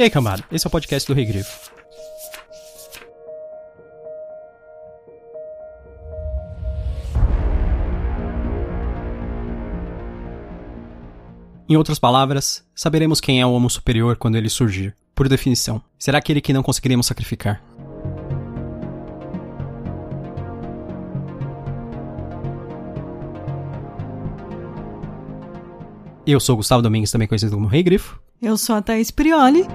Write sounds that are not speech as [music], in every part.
E aí, cambada, esse é o podcast do Regrifo. Em outras palavras, saberemos quem é o Homo superior quando ele surgir. Por definição, será aquele que não conseguiremos sacrificar. Eu sou Gustavo Domingues, também conhecido como Rei Grifo. Eu sou a Thaís Prioli.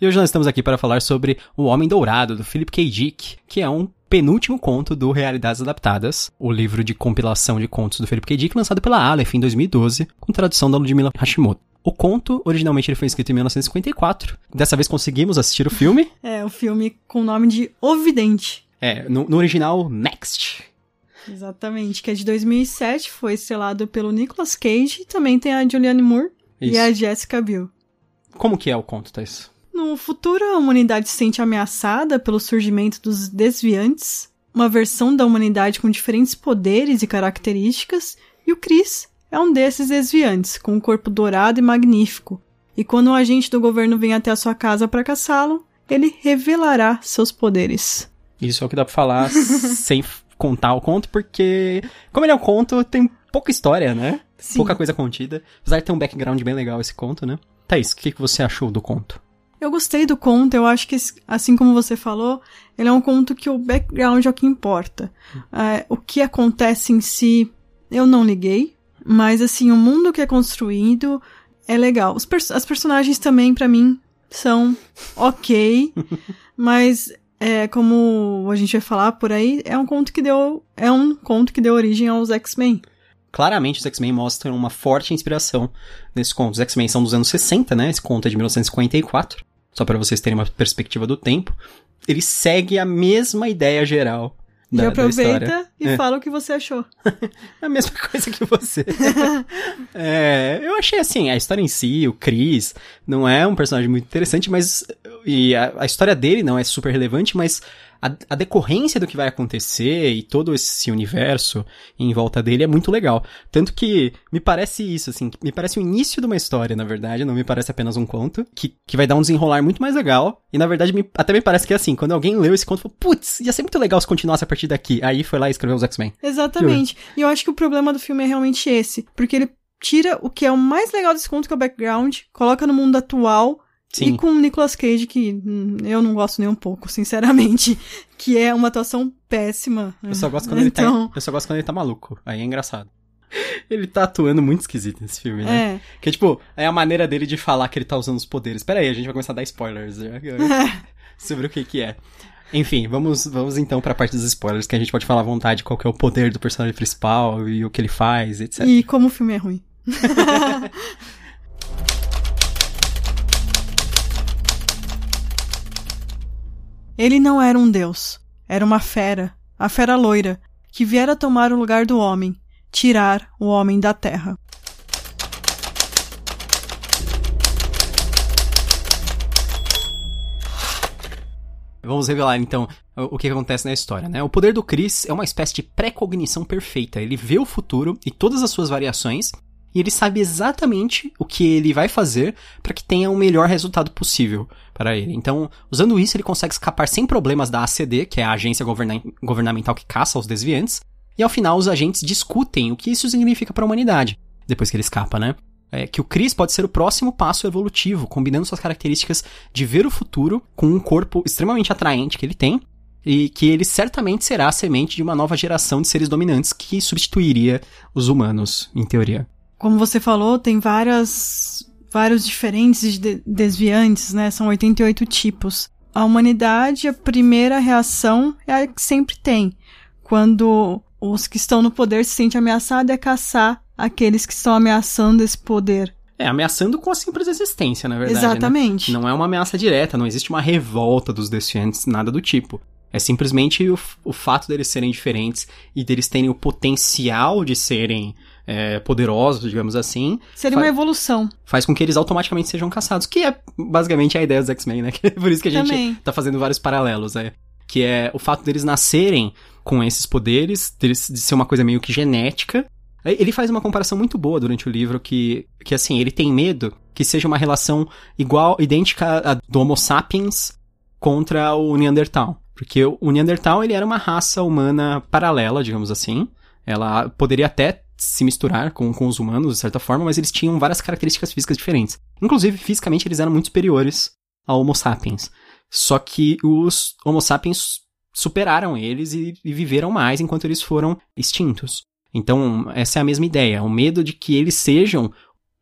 E hoje nós estamos aqui para falar sobre O Homem Dourado, do Philip K. Dick, que é um penúltimo conto do Realidades Adaptadas, o livro de compilação de contos do Philip K. Dick, lançado pela Aleph em 2012, com tradução da Ludmilla Hashimoto. O conto, originalmente ele foi escrito em 1954. Dessa vez conseguimos assistir o filme. [laughs] É, o filme com o nome de O Vidente. É, no, no original, Next. Exatamente, que é de 2007, foi selado pelo Nicolas Cage, e também tem a Julianne Moore Isso. e a Jessica Biel. Como que é o conto, Thais? No futuro, a humanidade se sente ameaçada pelo surgimento dos desviantes, uma versão da humanidade com diferentes poderes e características, e o Chris é um desses desviantes, com um corpo dourado e magnífico. E quando um agente do governo vem até a sua casa para caçá-lo, ele revelará seus poderes. Isso é o que dá pra falar [laughs] sem contar o conto, porque, como ele é um conto, tem pouca história, né? Sim. Pouca coisa contida. Apesar de ter um background bem legal esse conto, né? Thaís, o que que você achou do conto? Eu gostei do conto, eu acho que, assim como você falou, ele é um conto que o background é o que importa. É, o que acontece em si, eu não liguei, mas assim, o mundo que é construído é legal. Os pers as personagens também, pra mim, são ok, [laughs] mas é, como a gente vai falar por aí, é um conto que deu, é um conto que deu origem aos X-Men. Claramente, os X-Men mostram uma forte inspiração nesse conto. Os X-Men são dos anos 60, né? Esse conto é de 1954. Só para vocês terem uma perspectiva do tempo. Ele segue a mesma ideia geral da, e aproveita e É. fala o que você achou. [laughs] A mesma coisa que você. [laughs] É, eu achei assim, a história em si, o Chris, não é um personagem muito interessante, mas. E a, a história dele não é super relevante, mas a, a decorrência do que vai acontecer e todo esse universo em volta dele é muito legal. Tanto que me parece isso, assim, me parece o início de uma história, na verdade, não me parece apenas um conto, que, que vai dar um desenrolar muito mais legal. E na verdade, me- até me parece que assim, quando alguém leu esse conto, falou, putz, ia ser muito legal se continuasse a partir daqui. Aí foi lá e escreveu os X-Men. Exatamente. E eu acho que o problema do filme é realmente esse. Porque ele tira o que é o mais legal desse conto, que é o background, coloca no mundo atual. Sim. E com o Nicolas Cage, que hum, eu não gosto nem um pouco, sinceramente. [laughs] Que é uma atuação péssima. Eu só gosto quando ele então, tá. Eu só gosto quando ele tá maluco. Aí é engraçado. [laughs] Ele tá atuando muito esquisito nesse filme, né? É. Que tipo, é a maneira dele de falar que ele tá usando os poderes. Pera aí, a gente vai começar a dar spoilers já, [laughs] sobre o que que é. Enfim, vamos, vamos então pra parte dos spoilers, que a gente pode falar à vontade qual que é o poder do personagem principal e o que ele faz, etc. E como o filme é ruim. Ele não era um deus, era uma fera, a fera loira, que viera tomar o lugar do homem, tirar o homem da terra. Vamos revelar então o que acontece na história, né? O poder do Chris é uma espécie de pré-cognição perfeita. Ele vê o futuro e todas as suas variações e ele sabe exatamente o que ele vai fazer para que tenha o melhor resultado possível para ele. Então, usando isso, ele consegue escapar sem problemas da ACD, que é a agência governa- governamental que caça os desviantes, e ao final os agentes discutem o que isso significa para a humanidade, depois que ele escapa, né? É, que o Chris pode ser o próximo passo evolutivo, combinando suas características de ver o futuro com um corpo extremamente atraente que ele tem, e que ele certamente será a semente de uma nova geração de seres dominantes que substituiria os humanos, em teoria. Como você falou, tem várias vários diferentes de desviantes, né? São 88 tipos. A humanidade, a primeira reação é a que sempre tem. Quando os que estão no poder se sentem ameaçados é caçar aqueles que estão ameaçando esse poder. É, ameaçando com a simples existência, na verdade. né? Exatamente. Não é uma ameaça direta, não existe uma revolta dos desciantes, nada do tipo. É simplesmente o, o fato deles serem diferentes e deles terem o potencial de serem é, poderosos, digamos assim, Seria uma evolução. faz com que eles automaticamente sejam caçados. Que é basicamente a ideia dos X-Men, né? [laughs] É por isso que a gente Também. tá fazendo vários paralelos, é. Que é o fato deles nascerem com esses poderes, de ser uma coisa meio que genética, Ele faz uma comparação muito boa durante o livro que, que assim, ele tem medo que seja uma relação igual, idêntica à do Homo sapiens contra o Neandertal. Porque o Neandertal, ele era uma raça humana paralela, digamos assim. Ela poderia até se misturar com, com os humanos, de certa forma, mas eles tinham várias características físicas diferentes. Inclusive, fisicamente, eles eram muito superiores ao Homo sapiens. Só que os Homo sapiens superaram eles e, e viveram mais enquanto eles foram extintos. Então, essa é a mesma ideia, o medo de que eles sejam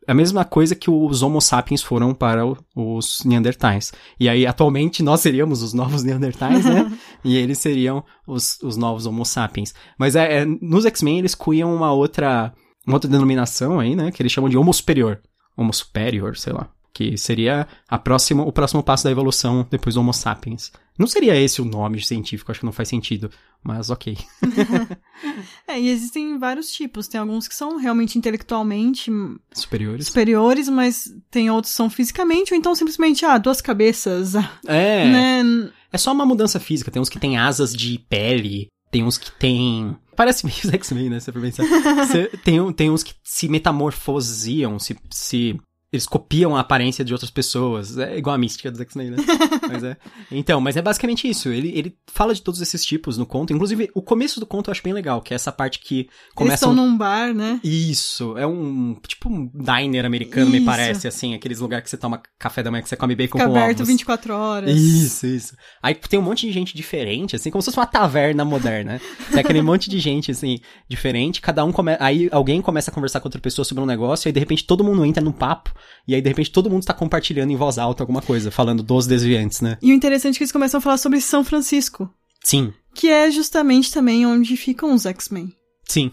a mesma coisa que os Homo sapiens foram para os Neandertais. E aí, atualmente, nós seríamos os novos [laughs] Neandertais, né? e eles seriam os, os novos Homo sapiens. Mas é, é nos X-Men eles cunham uma outra, uma outra denominação aí, né? Que eles chamam de Homo Superior. Homo Superior, sei lá que seria a próxima, o próximo passo da evolução depois do Homo sapiens. Não seria esse o nome científico, acho que não faz sentido, mas ok. [laughs] é, e existem vários tipos. Tem alguns que são realmente intelectualmente superiores, superiores mas tem outros que são fisicamente, ou então simplesmente, ah, duas cabeças. [laughs] É. Né? É só uma mudança física. Tem uns que têm asas de pele, tem uns que têm. Parece meio X-Men, né? For pensar. [laughs] tem, tem uns que se metamorfosiam, se, se eles copiam a aparência de outras pessoas. É igual a mística do X-Men, né? [laughs] mas é. Então, mas é basicamente isso. Ele, ele fala de todos esses tipos no conto. Inclusive, o começo do conto eu acho bem legal, que é essa parte que começa. Eles estão num bar, né? Isso. É um. Tipo um diner americano, isso. me parece, assim. Aqueles lugares que você toma café da manhã, que você come bacon Fica com aberto ovos. 24 horas. Isso, isso. Aí tem um monte de gente diferente, assim, como se fosse uma taverna moderna. [laughs] Tem aquele monte de gente, assim, diferente. Cada um começa. Aí alguém começa a conversar com outra pessoa sobre um negócio, e aí de repente todo mundo entra num papo, e aí de repente todo mundo está compartilhando em voz alta alguma coisa, falando dos desviantes, né? E o interessante é que eles começam a falar sobre São Francisco. Sim. Que é justamente também onde ficam os X-Men. Sim.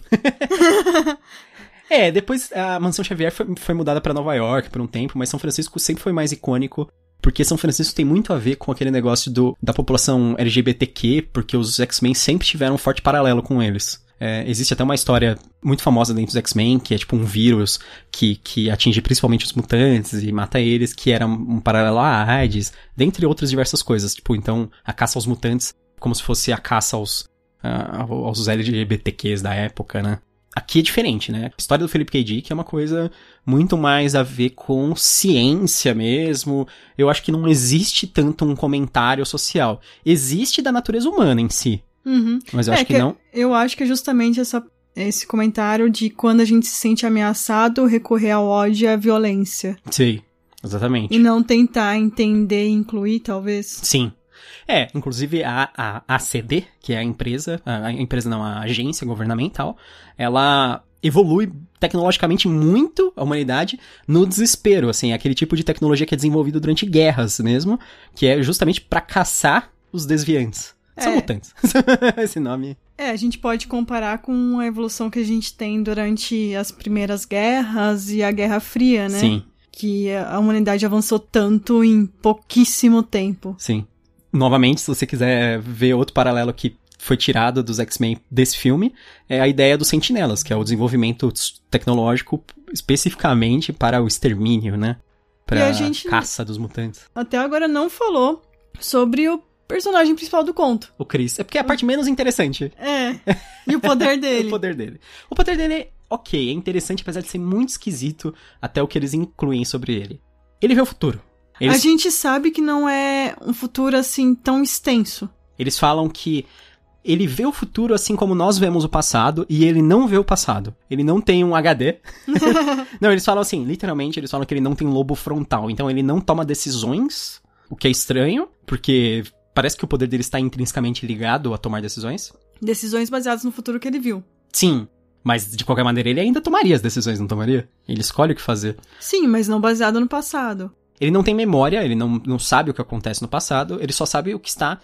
[laughs] é, depois a Mansão Xavier foi, foi mudada para Nova York por um tempo, mas São Francisco sempre foi mais icônico porque São Francisco tem muito a ver com aquele negócio do, da população LGBTQ, porque os X-Men sempre tiveram um forte paralelo com eles. É, existe até uma história muito famosa dentro dos X-Men, que é tipo um vírus que, que atinge principalmente os mutantes e mata eles, que era um paralelo à AIDS, dentre outras diversas coisas. Tipo, então, a caça aos mutantes, como se fosse a caça aos, uh, aos LGBTQs da época, né? Aqui é diferente, né? A história do Philip K. Dick é uma coisa muito mais a ver com ciência mesmo. Eu acho que não existe tanto um comentário social. Existe da natureza humana em si. Uhum. Mas eu é, acho que, que não. Eu acho que é justamente essa, esse comentário de quando a gente se sente ameaçado, recorrer ao ódio e à violência. Sim, exatamente. E não tentar entender e incluir, talvez. Sim. É, inclusive a, a ACD, que é a empresa, a, a empresa não, a agência governamental, ela evolui tecnologicamente muito a humanidade no desespero, assim, aquele tipo de tecnologia que é desenvolvido durante guerras mesmo, que é justamente para caçar os desviantes. São é. mutantes. [laughs] Esse nome. É, a gente pode comparar com a evolução que a gente tem durante as primeiras guerras e a Guerra Fria, né? Sim. Que a humanidade avançou tanto em pouquíssimo tempo. Sim. Novamente, se você quiser ver outro paralelo que foi tirado dos X-Men desse filme, é a ideia dos sentinelas, que é o desenvolvimento tecnológico especificamente para o extermínio, né? Para a gente, caça dos mutantes. Até agora não falou sobre o personagem principal do conto. O Chris. É porque é a parte menos interessante. É. E o poder [laughs] dele. o poder dele. O poder dele é ok, é interessante, apesar de ser muito esquisito até o que eles incluem sobre ele. Ele vê o futuro. Eles... A gente sabe que não é um futuro assim tão extenso. Eles falam que ele vê o futuro assim como nós vemos o passado e ele não vê o passado. Ele não tem um HD. [laughs] [laughs] não, eles falam assim, literalmente, eles falam que ele não tem lobo frontal. Então ele não toma decisões, o que é estranho, porque parece que o poder dele está intrinsecamente ligado a tomar decisões. Decisões baseadas no futuro que ele viu. Sim, mas de qualquer maneira ele ainda tomaria as decisões, não tomaria? Ele escolhe o que fazer. Sim, mas não baseado no passado. Ele não tem memória, ele não, não sabe o que acontece no passado, ele só sabe o que está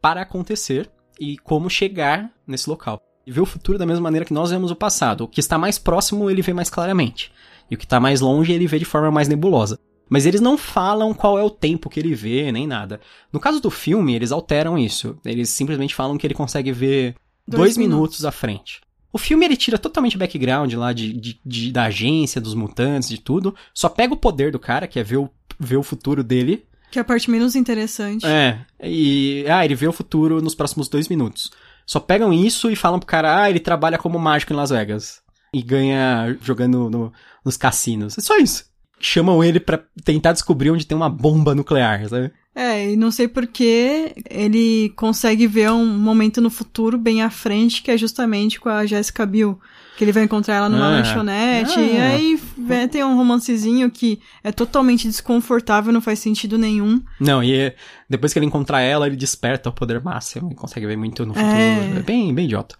para acontecer e como chegar nesse local. E vê o futuro da mesma maneira que nós vemos o passado. O que está mais próximo ele vê mais claramente. E o que está mais longe ele vê de forma mais nebulosa. Mas eles não falam qual é o tempo que ele vê, nem nada. No caso do filme, eles alteram isso. Eles simplesmente falam que ele consegue ver dois, dois minutos. minutos à frente. O filme ele tira totalmente o background lá de, de, de, da agência, dos mutantes, de tudo. Só pega o poder do cara, que é ver o, ver o futuro dele. Que é a parte menos interessante. É. E. Ah, ele vê o futuro nos próximos dois minutos. Só pegam isso e falam pro cara, ah, ele trabalha como mágico em Las Vegas. e ganha jogando no, nos cassinos. É só isso. Chamam ele para tentar descobrir onde tem uma bomba nuclear, sabe? É, e não sei porque ele consegue ver um momento no futuro bem à frente, que é justamente com a Jessica Biel. Que ele vai encontrar ela numa Ah. lanchonete, Ah. e aí vê- tem um romancezinho que é totalmente desconfortável, não faz sentido nenhum. Não, e é- depois que ele encontrar ela, ele desperta o poder máximo e consegue ver muito no futuro. É. É, bem, bem idiota.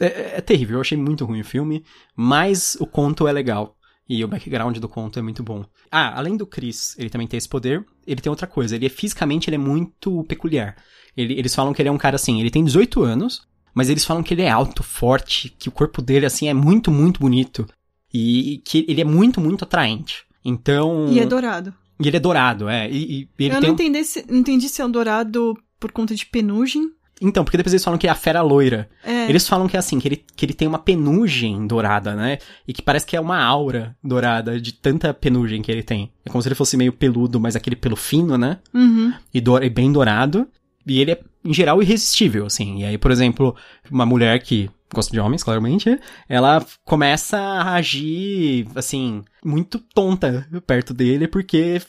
É, é- é terrível, eu achei muito ruim o filme, mas o conto é legal. E o background do conto é muito bom. Ah, além do Chris, ele também tem esse poder, ele tem outra coisa. Ele é fisicamente ele é muito peculiar. Ele- eles falam que ele é um cara assim, ele tem 18 anos, mas eles falam que ele é alto, forte, que o corpo dele assim é muito, muito bonito. E que ele é muito, muito atraente. Então. E é dourado. E ele é dourado, é. E, e ele Eu não um- entendi se, não entendi se é um dourado por conta de penugem. Então, porque depois eles falam que é a fera loira. É, Eles falam que é assim, que ele, que ele tem uma penugem dourada, né? E que parece que é uma aura dourada de tanta penugem que ele tem. É como se ele fosse meio peludo, mas aquele pelo fino, né? uhum. E, do, e bem dourado. E ele é, em geral, irresistível, assim. E aí, por exemplo, uma mulher que gosta de homens, claramente, ela começa a agir, assim, muito tonta perto dele, porque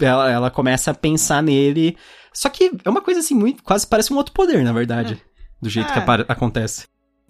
ela, ela começa a pensar nele. Só que é uma coisa assim, muito, quase parece um outro poder, na verdade. Do jeito que É. apa- acontece.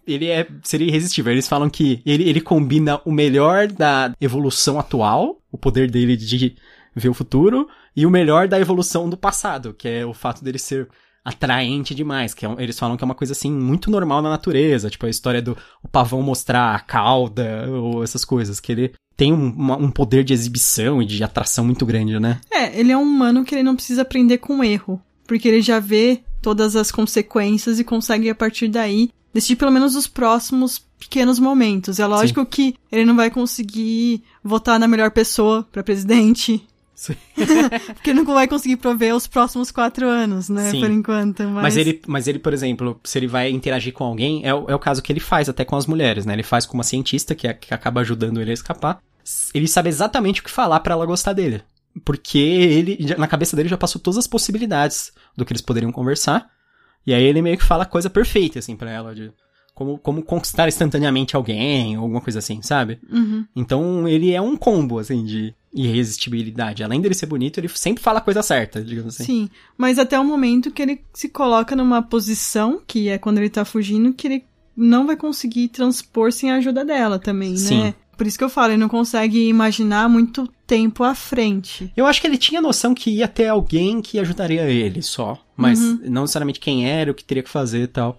Ele é, seria irresistível. Eles falam que ele, ele combina o melhor da evolução atual, o poder dele de ver o futuro, e o melhor da evolução do passado, que é o fato dele ser atraente demais, que é um- eles falam que é uma coisa assim muito normal na natureza, tipo a história do o pavão mostrar a cauda ou essas coisas, que ele tem um, uma- um poder de exibição e de atração muito grande, né? É, ele é um humano que ele não precisa aprender com erro. Porque ele já vê todas as consequências e consegue, a partir daí, decidir pelo menos os próximos pequenos momentos. É lógico que ele não vai conseguir votar na melhor pessoa pra presidente. Sim. [laughs] porque não vai conseguir prover os próximos quatro anos, né? Sim. Por enquanto. Mas, Mas ele, mas ele, por exemplo, se ele vai interagir com alguém, é o, é o caso que ele faz até com as mulheres, né? Ele faz com uma cientista que, é- que acaba ajudando ele a escapar. Ele sabe exatamente o que falar pra ela gostar dele. Porque ele, na cabeça dele, já passou todas as possibilidades do que eles poderiam conversar. E aí ele meio que fala a coisa perfeita, assim, pra ela, de como, como conquistar instantaneamente alguém, ou alguma coisa assim, sabe? Uhum. Então ele é um combo, assim, de irresistibilidade. Além dele ser bonito, ele sempre fala a coisa certa, digamos assim. Sim, mas até o momento que ele se coloca numa posição, que é quando ele tá fugindo, que ele não vai conseguir transpor sem a ajuda dela também, Sim. né? Por isso que eu falo, ele não consegue imaginar muito tempo à frente. Eu acho que ele tinha noção que ia ter alguém que ajudaria ele só. Mas Uhum. não necessariamente quem era, o que teria que fazer e tal.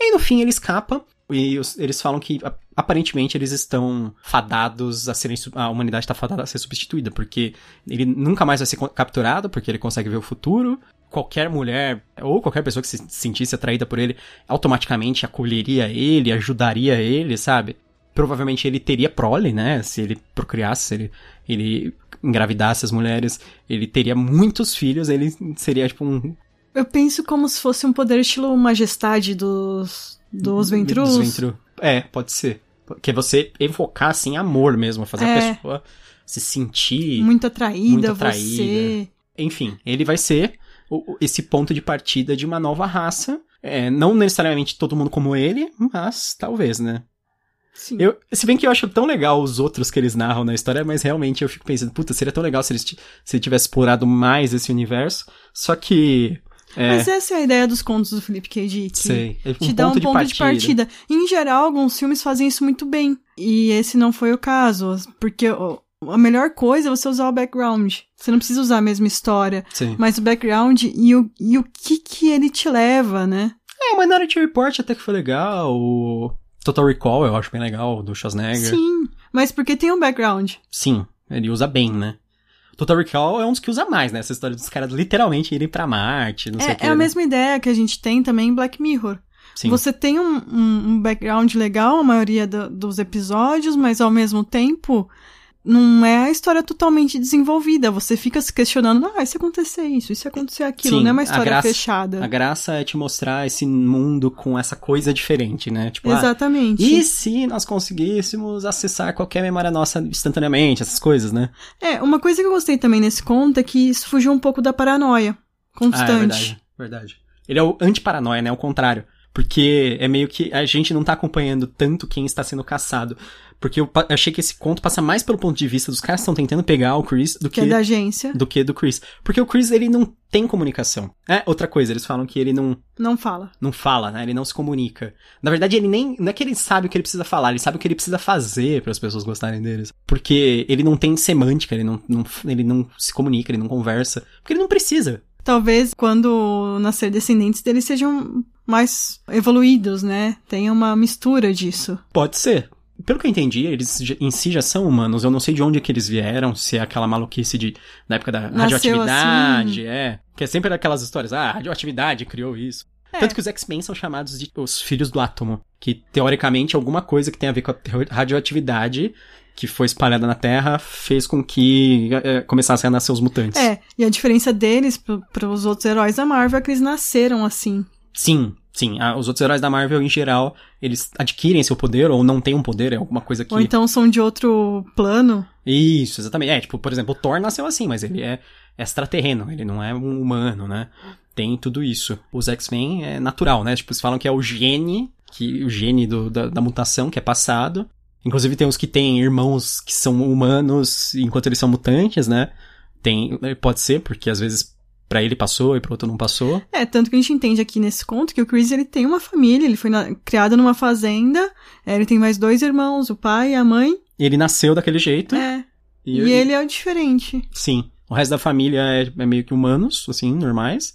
E aí, no fim, ele escapa. E os- eles falam que, aparentemente, eles estão fadados a serem. A humanidade está fadada a ser substituída. Porque ele nunca mais vai ser capturado, porque ele consegue ver o futuro. Qualquer mulher, ou qualquer pessoa que se sentisse atraída por ele, automaticamente acolheria ele, ajudaria ele, sabe? Provavelmente ele teria prole, né? Se ele procriasse, se ele, ele engravidasse as mulheres, ele teria muitos filhos, ele seria tipo um. Eu penso como se fosse um poder estilo majestade dos, dos Ventrus. dos Ventru. É, pode ser. Que é você evocar, assim, amor mesmo, fazer É. a pessoa se sentir. Muito atraída, Muito você. atraída. Enfim, ele vai ser esse ponto de partida de uma nova raça. É, não necessariamente todo mundo como ele, mas talvez, né? Sim. Eu, se bem que eu acho tão legal os outros que eles narram na história, mas realmente eu fico pensando, puta, seria tão legal se eles se ele tivesse explorado mais esse universo. Só que. É, Mas essa é a ideia dos contos do Felipe K. Dick. sei. É te dá um ponto de partida. Em geral, alguns filmes fazem isso muito bem. E esse não foi o caso. Porque a melhor coisa é você usar o background. Você não precisa usar a mesma história. Sim. Mas o background e o, e o que que ele te leva, né? É, o Minority Report até que foi legal. O Total Recall eu acho bem legal, do Schwarzenegger. Sim. Mas porque tem um background. Sim, ele usa bem, né? Total Recall é um dos que usa mais, né? Essa história dos caras literalmente irem pra Marte, não sei o É, que. é a né? mesma ideia que a gente tem também em Black Mirror. Sim. Você tem um, um- um background legal, a maioria do- dos episódios, mas ao mesmo tempo não é a história totalmente desenvolvida. Você fica se questionando, ah, e se acontecer isso, e se acontecer aquilo, Sim, não é uma a história graça- fechada. A graça é te mostrar esse mundo com essa coisa diferente, né? Tipo, ah, Exatamente. e se nós conseguíssemos acessar qualquer memória nossa instantaneamente, essas coisas, né? É, uma coisa que eu gostei também nesse conto é que isso fugiu um pouco da paranoia constante. Ah, é verdade, verdade. Ele é o anti-paranoia, né? O contrário. Porque é meio que a gente não tá acompanhando tanto quem está sendo caçado. Porque eu achei que esse conto passa mais pelo ponto de vista dos caras que estão tentando pegar o Chris do Que que, é da agência. do que do Chris. Porque o Chris, ele não tem comunicação. É, outra coisa, eles falam que ele não, Não fala. não fala, né? Ele não se comunica. Na verdade, ele nem. Não é que ele sabe o que ele precisa falar, ele sabe o que ele precisa fazer para as pessoas gostarem deles. Porque ele não tem semântica, ele não, não, ele não se comunica, ele não conversa. Porque ele não precisa. Talvez quando nascer descendentes deles sejam mais evoluídos, né? Tenha uma mistura disso. Pode ser. Pelo que eu entendi, eles em si já são humanos. Eu não sei de onde é que eles vieram, se é aquela maluquice de, da época da Nasceu radioatividade, é. Que é sempre aquelas histórias, ah, a radioatividade criou isso. É. Tanto que os X-Men são chamados de os filhos do átomo. Que, teoricamente, alguma coisa que tem a ver com a radioatividade que foi espalhada na Terra fez com que eh, começassem a nascer os mutantes. É, e a diferença deles para os outros heróis da Marvel é que eles nasceram assim. Sim, sim. Ah, os outros heróis da Marvel, em geral, eles adquirem seu poder ou não têm um poder, é alguma coisa que... Ou então são de outro plano. Isso, exatamente. É, tipo, por exemplo, o Thor nasceu assim, mas ele é extraterreno, ele não é um humano, né? Tem tudo isso. Os X-Men é natural, né? Tipo, eles falam que é o gene, que o gene do, da, da mutação que é passado. Inclusive tem os que têm irmãos que são humanos enquanto eles são mutantes, né? Tem, pode ser, porque às vezes pra ele passou e pro outro não passou. É, tanto que a gente entende aqui nesse conto que o Chris ele tem uma família, ele foi na- criado numa fazenda, é, ele tem mais dois irmãos, o pai e a mãe. E ele nasceu daquele jeito. É, e, ele é o diferente. Sim. O resto da família é, é meio que humanos, assim, normais.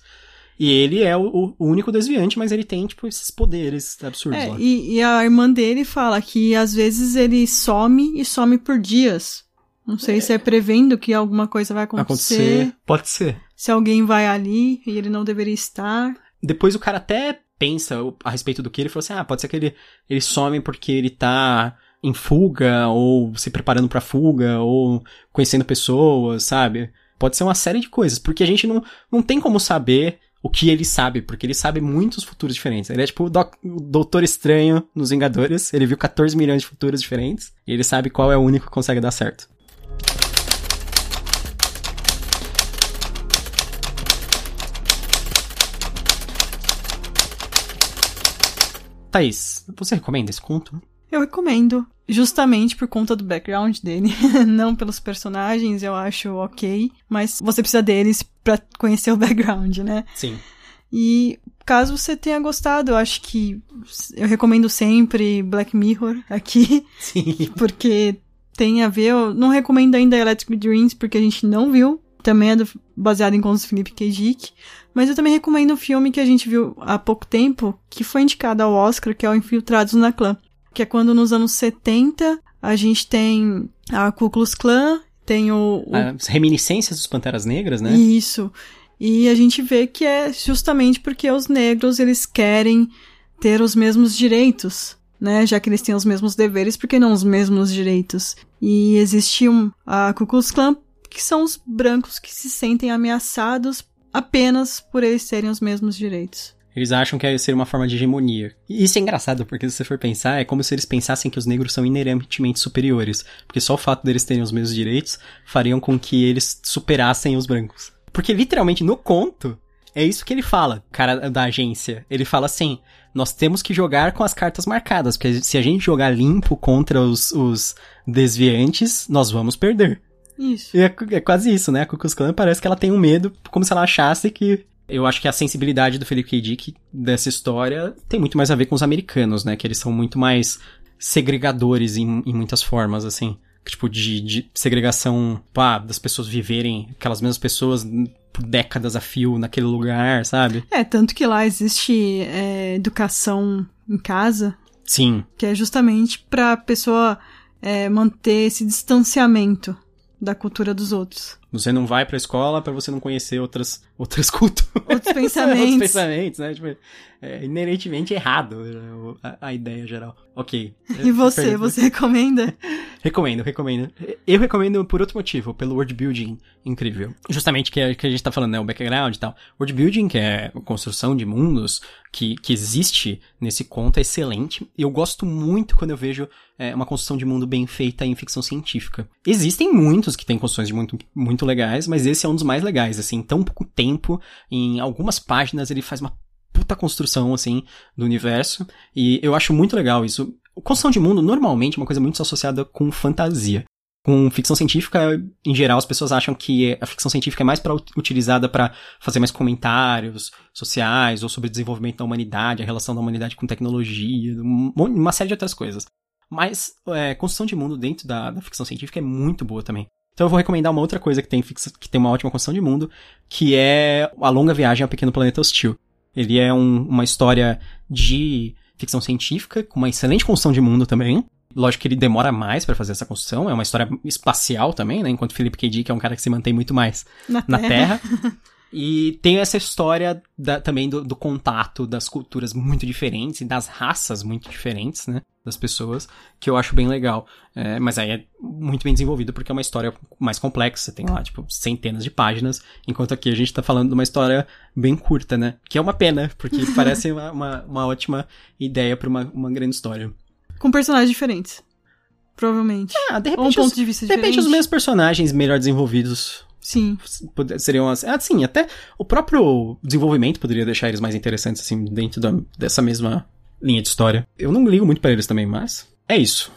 E ele é o, o único desviante, mas ele tem, tipo, esses poderes absurdos É, lá. e, e a irmã dele fala que às vezes ele some e some por dias. Não sei se é prevendo que alguma coisa vai acontecer, Pode ser. Se alguém vai ali e ele não deveria estar. Depois o cara até pensa a respeito do que ele falou assim: ah, pode ser que ele, ele some porque ele tá em fuga, ou se preparando pra fuga, ou conhecendo pessoas, sabe? Pode ser uma série de coisas, porque a gente não, não tem como saber o que ele sabe, porque ele sabe muitos futuros diferentes. Ele é tipo o, doc, o Doutor Estranho nos Vingadores, ele viu 14 milhões de futuros diferentes, e ele sabe qual é o único que consegue dar certo. Thaís, você recomenda esse conto? Eu recomendo, justamente por conta do background dele, [laughs] não pelos personagens, eu acho ok, mas você precisa deles pra conhecer o background, né? Sim. E caso você tenha gostado, eu acho que eu recomendo sempre Black Mirror aqui, Sim. [laughs] porque tem a ver. Eu não recomendo ainda Electric Dreams, porque a gente não viu. Também é do- baseado em contos do Felipe K. Dick. Mas eu também recomendo um filme que a gente viu há pouco tempo, que foi indicado ao Oscar, que é o Infiltrados na Clã. Que é quando nos anos 70 a gente tem a Ku Klux Klan, tem o, o As reminiscências dos Panteras Negras, né? isso. E a gente vê que é justamente porque os negros eles querem ter os mesmos direitos, né? Já que eles têm os mesmos deveres, por que não os mesmos direitos? E existe um, a Ku Klux Klan, que são os brancos que se sentem ameaçados apenas por eles terem os mesmos direitos. Eles acham que seria uma forma de hegemonia. E isso é engraçado, porque se você for pensar, é como se eles pensassem que os negros são inerentemente superiores. Porque só o fato deles terem os mesmos direitos fariam com que eles superassem os brancos. Porque literalmente no conto, é isso que ele fala, cara da agência. Ele fala assim: nós temos que jogar com as cartas marcadas, porque se a gente jogar limpo contra os, os desviantes, nós vamos perder. Isso. E é, é quase isso, né? A Ku Klux Klan parece que ela tem um medo, como se ela achasse que. Eu acho que a sensibilidade do Felipe K. Dick dessa história tem muito mais a ver com os americanos, né? Que eles são muito mais segregadores em, em muitas formas, assim. Tipo, de, de segregação, pá, das pessoas viverem, aquelas mesmas pessoas por décadas a fio naquele lugar, sabe? É, tanto que lá existe é, educação em casa, Sim, que é justamente para a pessoa é, manter esse distanciamento da cultura dos outros. você não vai pra escola pra você não conhecer outras, outras [laughs] culturas. Outros pensamentos. Outros pensamentos, né? Tipo, é inerentemente errado né, a, a ideia geral. Ok. [laughs] E você, você recomenda? Recomendo, recomendo. Eu recomendo por outro motivo, pelo world building incrível. Justamente que, é- que a gente tá falando, né? O background e tal. World building, que é construção de mundos que, que existe nesse conto, é excelente. Eu gosto muito quando eu vejo é, uma construção de mundo bem feita em ficção científica. Existem muitos que têm construções de muito, muito legais, mas esse é um dos mais legais, assim. Em tão pouco tempo, em algumas páginas, ele faz uma puta construção, assim, do universo. E eu acho muito legal isso. construção de mundo normalmente é uma coisa muito associada com fantasia. Com ficção científica, em geral, as pessoas acham que a ficção científica é mais pra, utilizada para fazer mais comentários sociais ou sobre o desenvolvimento da humanidade, a relação da humanidade com tecnologia, uma série de outras coisas. Mas é, construção de mundo dentro da, da ficção científica é muito boa também. Então eu vou recomendar uma outra coisa que tem, que tem uma ótima construção de mundo, que é A Longa Viagem ao Pequeno Planeta Hostil. Ele é um, uma história de ficção científica, com uma excelente construção de mundo também. Lógico que ele demora mais para fazer essa construção, é uma história espacial também, né? Enquanto Philip K. Dick é um cara que se mantém muito mais na, na Terra. terra. [laughs] E tem essa história da, também do, do, contato das culturas muito diferentes e das raças muito diferentes, né? Das pessoas, que eu acho bem legal. É, mas aí é muito bem desenvolvido porque é uma história mais complexa. Tem lá, tipo, centenas de páginas, enquanto aqui a gente tá falando de uma história bem curta, né? Que é uma pena, porque [laughs] parece uma, uma, uma, ótima ideia para uma, uma grande história. Com personagens diferentes. Provavelmente. Ah, de repente. Ou um ponto os, de vista de repente os mesmos personagens melhor desenvolvidos Sim. Seriam assim, assim, até o próprio desenvolvimento poderia deixar eles mais interessantes, assim, dentro da, dessa mesma linha de história. Eu não ligo muito para eles também, mas é isso.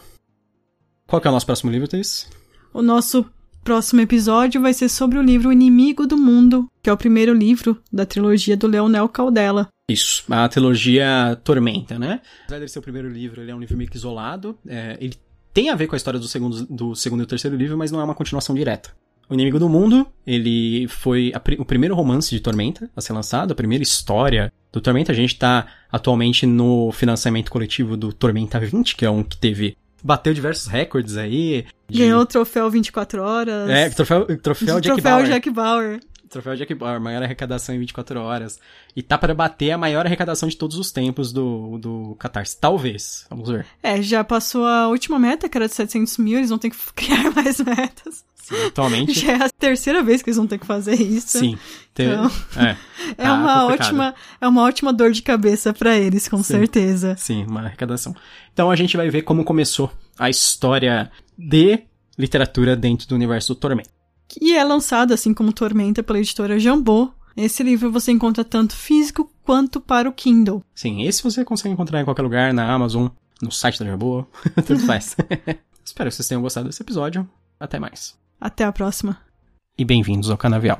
Qual que é o nosso próximo livro, Thaís? O nosso próximo episódio vai ser sobre o livro Inimigo do Mundo, que é o primeiro livro da trilogia do Leonel Caldela. Isso, a trilogia Tormenta, né? Apesar de ser o primeiro livro, ele é um livro meio que isolado. É, ele tem a ver com a história do segundo, do segundo e terceiro livro, mas não é uma continuação direta. O Inimigo do Mundo, ele foi a, o primeiro romance de Tormenta a ser lançado, a primeira história do Tormenta. A gente tá atualmente no financiamento coletivo do Tormenta 20, que é um que teve bateu diversos recordes aí. De... Ganhou o troféu 24 horas. É, troféu, troféu Jack troféu Bauer. Jack Bauer. Troféu Jack Bauer, maior arrecadação em 24 horas. E tá para bater a maior arrecadação de todos os tempos do, do Catarse. Talvez. Vamos ver. É, já passou a última meta, que era de 700 mil. Eles vão ter que [laughs] criar mais metas. Sim, atualmente. Já é a terceira vez que eles vão ter que fazer isso. Sim. Então, é, [laughs] é tá uma ótima, é uma ótima dor de cabeça para eles, com sim, certeza. Sim, uma arrecadação. Então a gente vai ver como começou a história de literatura dentro do universo do Tormenta. E é lançado, assim como Tormenta, pela editora Jambô. Esse livro você encontra tanto físico quanto para o Kindle. Sim, esse você consegue encontrar em qualquer lugar, na Amazon, no site da Jambô, [laughs] tudo faz. [laughs] Espero que vocês tenham gostado desse episódio. Até mais. Até a próxima. E bem-vindos ao Canavial.